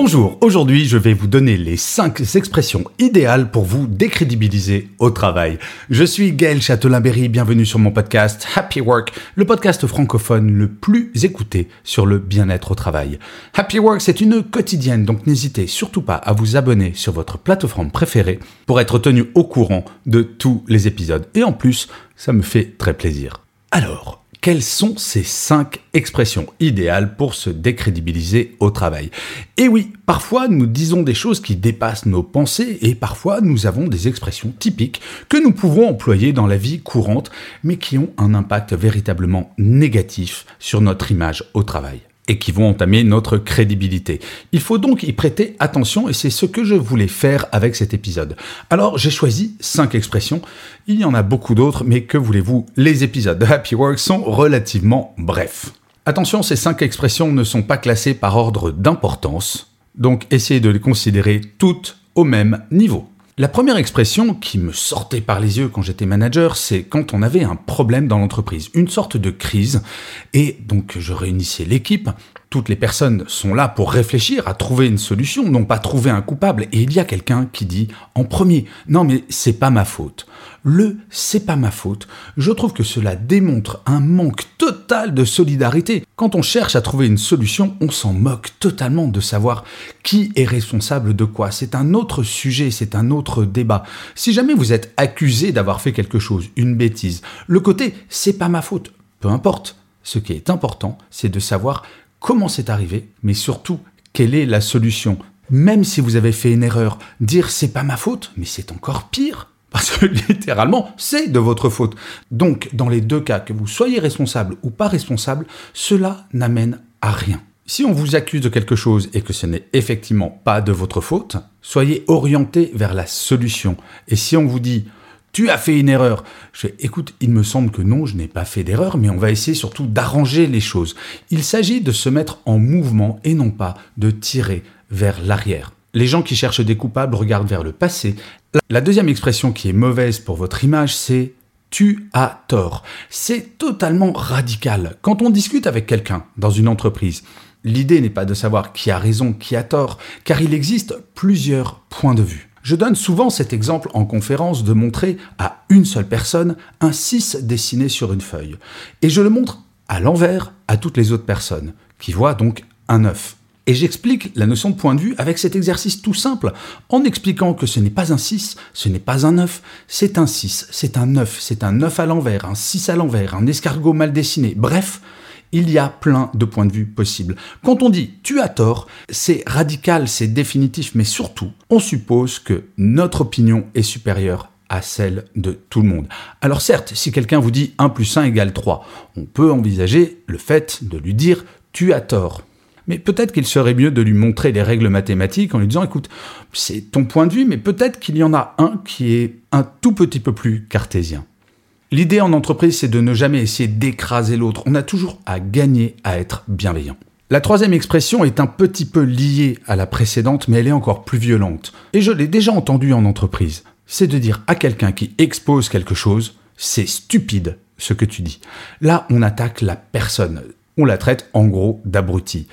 Bonjour, aujourd'hui je vais vous donner les 5 expressions idéales pour vous décrédibiliser au travail. Je suis Gaël Châtelain-Berry, bienvenue sur mon podcast Happy Work, le podcast francophone le plus écouté sur le bien-être au travail. Happy Work c'est une quotidienne, donc n'hésitez surtout pas à vous abonner sur votre plateforme préférée pour être tenu au courant de tous les épisodes. Et en plus, ça me fait très plaisir. Alors, quelles sont ces cinq expressions idéales pour se décrédibiliser au travail? Et oui, parfois nous disons des choses qui dépassent nos pensées et parfois nous avons des expressions typiques que nous pouvons employer dans la vie courante mais qui ont un impact véritablement négatif sur notre image au travail et qui vont entamer notre crédibilité. Il faut donc y prêter attention et c'est ce que je voulais faire avec cet épisode. Alors j'ai choisi cinq expressions, il y en a beaucoup d'autres, mais que voulez-vous, les épisodes de Happy Work sont relativement brefs. Attention, ces cinq expressions ne sont pas classées par ordre d'importance, donc essayez de les considérer toutes au même niveau. La première expression qui me sortait par les yeux quand j'étais manager, c'est quand on avait un problème dans l'entreprise, une sorte de crise, et donc je réunissais l'équipe, toutes les personnes sont là pour réfléchir à trouver une solution, non pas trouver un coupable, et il y a quelqu'un qui dit en premier, non mais c'est pas ma faute. Le c'est pas ma faute, je trouve que cela démontre un manque total de solidarité. Quand on cherche à trouver une solution, on s'en moque totalement de savoir qui est responsable de quoi. C'est un autre sujet, c'est un autre débat. Si jamais vous êtes accusé d'avoir fait quelque chose, une bêtise, le côté c'est pas ma faute, peu importe. Ce qui est important, c'est de savoir comment c'est arrivé, mais surtout quelle est la solution. Même si vous avez fait une erreur, dire c'est pas ma faute, mais c'est encore pire. Parce que littéralement, c'est de votre faute. Donc, dans les deux cas, que vous soyez responsable ou pas responsable, cela n'amène à rien. Si on vous accuse de quelque chose et que ce n'est effectivement pas de votre faute, soyez orienté vers la solution. Et si on vous dit tu as fait une erreur. Je écoute, il me semble que non, je n'ai pas fait d'erreur, mais on va essayer surtout d'arranger les choses. Il s'agit de se mettre en mouvement et non pas de tirer vers l'arrière. Les gens qui cherchent des coupables regardent vers le passé. La deuxième expression qui est mauvaise pour votre image, c'est tu as tort. C'est totalement radical. Quand on discute avec quelqu'un dans une entreprise, l'idée n'est pas de savoir qui a raison, qui a tort, car il existe plusieurs points de vue. Je donne souvent cet exemple en conférence de montrer à une seule personne un 6 dessiné sur une feuille. Et je le montre à l'envers à toutes les autres personnes, qui voient donc un 9. Et j'explique la notion de point de vue avec cet exercice tout simple, en expliquant que ce n'est pas un 6, ce n'est pas un 9, c'est un 6, c'est un 9, c'est un 9 à l'envers, un 6 à l'envers, un escargot mal dessiné, bref, il y a plein de points de vue possibles. Quand on dit tu as tort, c'est radical, c'est définitif, mais surtout, on suppose que notre opinion est supérieure à celle de tout le monde. Alors certes, si quelqu'un vous dit 1 plus 1 égale 3, on peut envisager le fait de lui dire tu as tort. Mais peut-être qu'il serait mieux de lui montrer les règles mathématiques en lui disant écoute, c'est ton point de vue, mais peut-être qu'il y en a un qui est un tout petit peu plus cartésien. L'idée en entreprise, c'est de ne jamais essayer d'écraser l'autre. On a toujours à gagner à être bienveillant. La troisième expression est un petit peu liée à la précédente, mais elle est encore plus violente. Et je l'ai déjà entendue en entreprise. C'est de dire à quelqu'un qui expose quelque chose, c'est stupide ce que tu dis. Là, on attaque la personne. On la traite en gros d'abruti.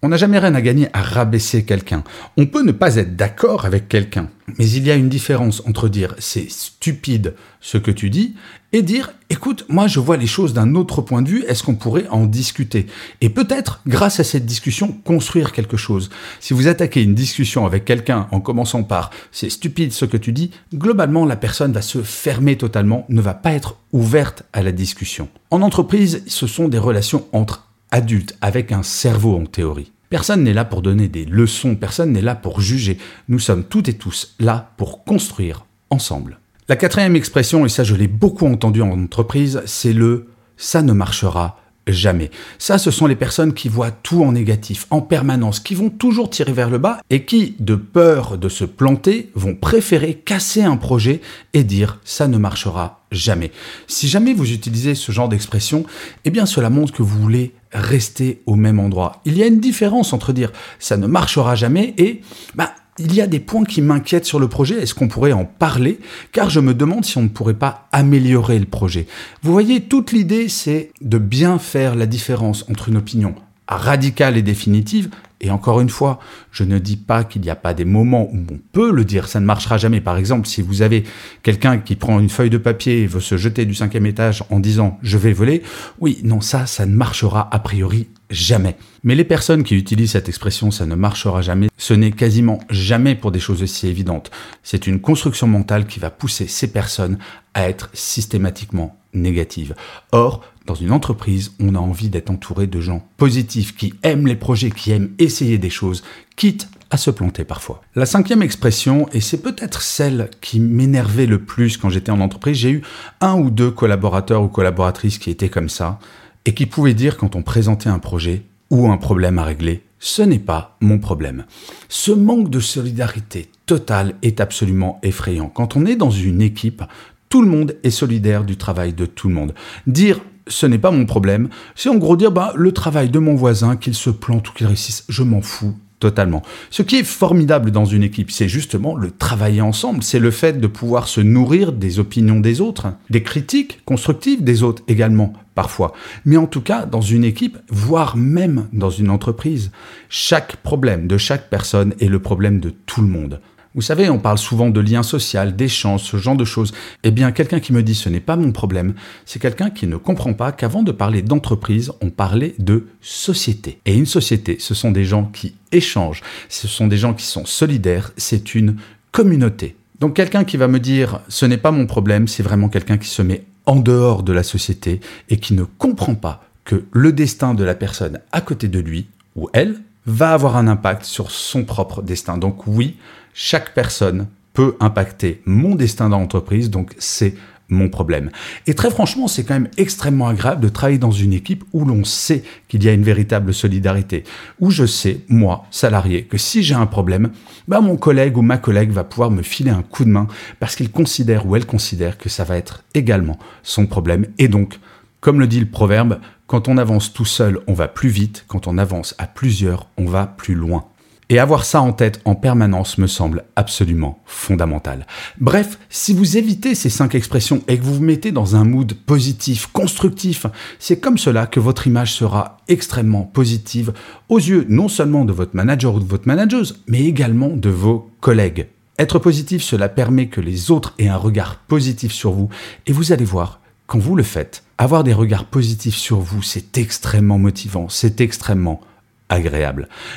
On n'a jamais rien à gagner à rabaisser quelqu'un. On peut ne pas être d'accord avec quelqu'un, mais il y a une différence entre dire c'est stupide ce que tu dis et dire écoute, moi je vois les choses d'un autre point de vue, est-ce qu'on pourrait en discuter? Et peut-être, grâce à cette discussion, construire quelque chose. Si vous attaquez une discussion avec quelqu'un en commençant par c'est stupide ce que tu dis, globalement la personne va se fermer totalement, ne va pas être ouverte à la discussion. En entreprise, ce sont des relations entre adulte, avec un cerveau en théorie. Personne n'est là pour donner des leçons, personne n'est là pour juger. Nous sommes toutes et tous là pour construire ensemble. La quatrième expression, et ça je l'ai beaucoup entendu en entreprise, c'est le ⁇ ça ne marchera jamais. Ça, ce sont les personnes qui voient tout en négatif, en permanence, qui vont toujours tirer vers le bas et qui, de peur de se planter, vont préférer casser un projet et dire ça ne marchera jamais. Si jamais vous utilisez ce genre d'expression, eh bien cela montre que vous voulez rester au même endroit. Il y a une différence entre dire ça ne marchera jamais et bah, il y a des points qui m'inquiètent sur le projet. Est-ce qu'on pourrait en parler? Car je me demande si on ne pourrait pas améliorer le projet. Vous voyez, toute l'idée, c'est de bien faire la différence entre une opinion radicale et définitive et encore une fois, je ne dis pas qu'il n'y a pas des moments où on peut le dire, ça ne marchera jamais. Par exemple, si vous avez quelqu'un qui prend une feuille de papier et veut se jeter du cinquième étage en disant je vais voler, oui, non, ça, ça ne marchera a priori jamais. Mais les personnes qui utilisent cette expression ça ne marchera jamais, ce n'est quasiment jamais pour des choses aussi évidentes. C'est une construction mentale qui va pousser ces personnes à être systématiquement négatives. Or, dans une entreprise, on a envie d'être entouré de gens positifs, qui aiment les projets, qui aiment essayer des choses, quitte à se planter parfois. La cinquième expression, et c'est peut-être celle qui m'énervait le plus quand j'étais en entreprise, j'ai eu un ou deux collaborateurs ou collaboratrices qui étaient comme ça, et qui pouvaient dire quand on présentait un projet ou un problème à régler, ce n'est pas mon problème. Ce manque de solidarité totale est absolument effrayant. Quand on est dans une équipe, tout le monde est solidaire du travail de tout le monde. Dire ce n'est pas mon problème. C'est en gros dire, bah, le travail de mon voisin, qu'il se plante ou qu'il réussisse, je m'en fous totalement. Ce qui est formidable dans une équipe, c'est justement le travailler ensemble, c'est le fait de pouvoir se nourrir des opinions des autres, des critiques constructives des autres également, parfois. Mais en tout cas, dans une équipe, voire même dans une entreprise, chaque problème de chaque personne est le problème de tout le monde. Vous savez, on parle souvent de lien social, d'échange, ce genre de choses. Eh bien, quelqu'un qui me dit ce n'est pas mon problème, c'est quelqu'un qui ne comprend pas qu'avant de parler d'entreprise, on parlait de société. Et une société, ce sont des gens qui échangent, ce sont des gens qui sont solidaires, c'est une communauté. Donc quelqu'un qui va me dire ce n'est pas mon problème, c'est vraiment quelqu'un qui se met en dehors de la société et qui ne comprend pas que le destin de la personne à côté de lui ou elle va avoir un impact sur son propre destin. Donc oui, chaque personne peut impacter mon destin dans l'entreprise, donc c'est mon problème. Et très franchement, c'est quand même extrêmement agréable de travailler dans une équipe où l'on sait qu'il y a une véritable solidarité, où je sais, moi, salarié, que si j'ai un problème, bah mon collègue ou ma collègue va pouvoir me filer un coup de main parce qu'il considère ou elle considère que ça va être également son problème. Et donc, comme le dit le proverbe, quand on avance tout seul, on va plus vite, quand on avance à plusieurs, on va plus loin. Et avoir ça en tête en permanence me semble absolument fondamental. Bref, si vous évitez ces cinq expressions et que vous vous mettez dans un mood positif, constructif, c'est comme cela que votre image sera extrêmement positive aux yeux non seulement de votre manager ou de votre manageuse, mais également de vos collègues. Être positif, cela permet que les autres aient un regard positif sur vous et vous allez voir, quand vous le faites, avoir des regards positifs sur vous, c'est extrêmement motivant, c'est extrêmement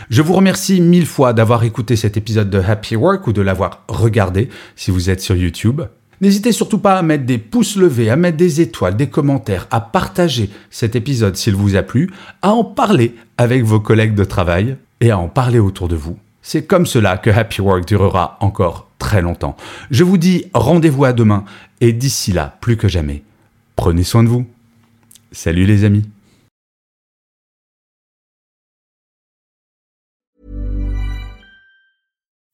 Je vous remercie mille fois d'avoir écouté cet épisode de Happy Work ou de l'avoir regardé si vous êtes sur YouTube. N'hésitez surtout pas à mettre des pouces levés, à mettre des étoiles, des commentaires, à partager cet épisode s'il vous a plu, à en parler avec vos collègues de travail et à en parler autour de vous. C'est comme cela que Happy Work durera encore très longtemps. Je vous dis rendez-vous à demain et d'ici là, plus que jamais, prenez soin de vous. Salut les amis.